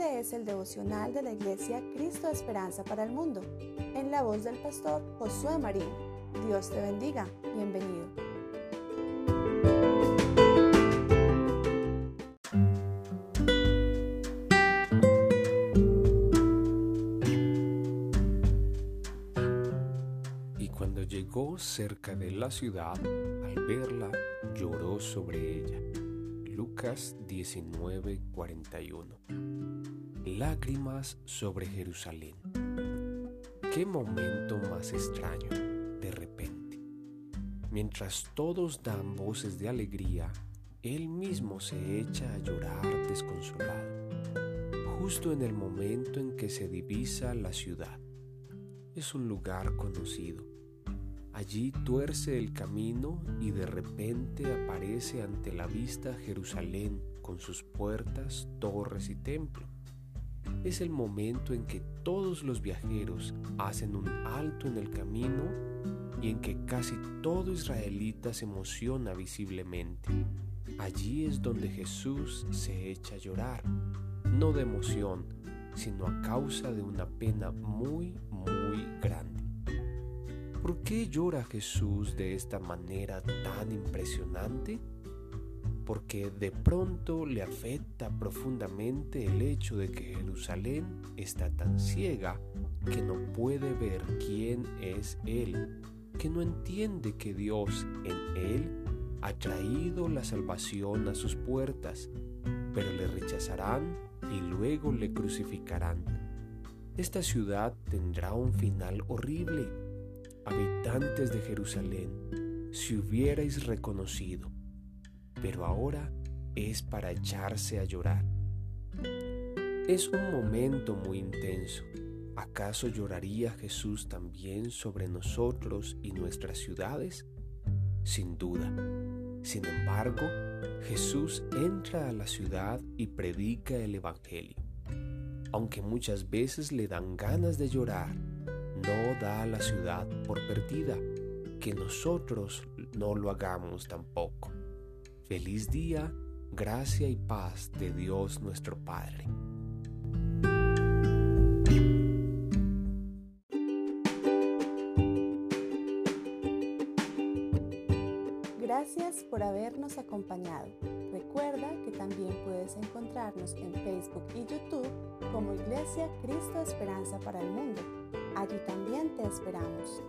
Este es el devocional de la Iglesia Cristo Esperanza para el Mundo, en la voz del pastor Josué Marín. Dios te bendiga. Bienvenido. Y cuando llegó cerca de la ciudad, al verla, lloró sobre ella. Lucas 19:41 Lágrimas sobre Jerusalén. Qué momento más extraño, de repente. Mientras todos dan voces de alegría, él mismo se echa a llorar desconsolado, justo en el momento en que se divisa la ciudad. Es un lugar conocido. Allí tuerce el camino y de repente aparece ante la vista Jerusalén con sus puertas, torres y templo. Es el momento en que todos los viajeros hacen un alto en el camino y en que casi todo israelita se emociona visiblemente. Allí es donde Jesús se echa a llorar, no de emoción, sino a causa de una pena muy, muy grande. ¿Por qué llora Jesús de esta manera tan impresionante? Porque de pronto le afecta profundamente el hecho de que Jerusalén está tan ciega que no puede ver quién es Él, que no entiende que Dios en Él ha traído la salvación a sus puertas, pero le rechazarán y luego le crucificarán. Esta ciudad tendrá un final horrible. Habitantes de Jerusalén, si hubierais reconocido, pero ahora es para echarse a llorar. Es un momento muy intenso. ¿Acaso lloraría Jesús también sobre nosotros y nuestras ciudades? Sin duda. Sin embargo, Jesús entra a la ciudad y predica el Evangelio. Aunque muchas veces le dan ganas de llorar, no da a la ciudad por perdida, que nosotros no lo hagamos tampoco. Feliz día, gracia y paz de Dios nuestro Padre. Gracias por habernos acompañado. Recuerda que también puedes encontrarnos en Facebook y YouTube como Iglesia Cristo Esperanza para el Mundo. Allí también te esperamos.